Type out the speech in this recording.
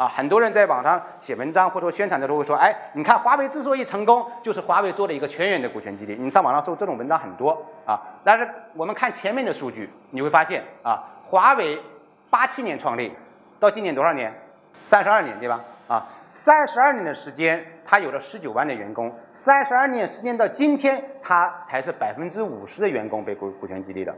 啊，很多人在网上写文章或者说宣传的时候会说，哎，你看华为之所以成功，就是华为做了一个全员的股权激励。你上网上搜这种文章很多啊。但是我们看前面的数据，你会发现啊，华为八七年创立，到今年多少年？三十二年，对吧？啊，三十二年的时间，它有了十九万的员工。三十二年时间到今天，它才是百分之五十的员工被股股权激励的。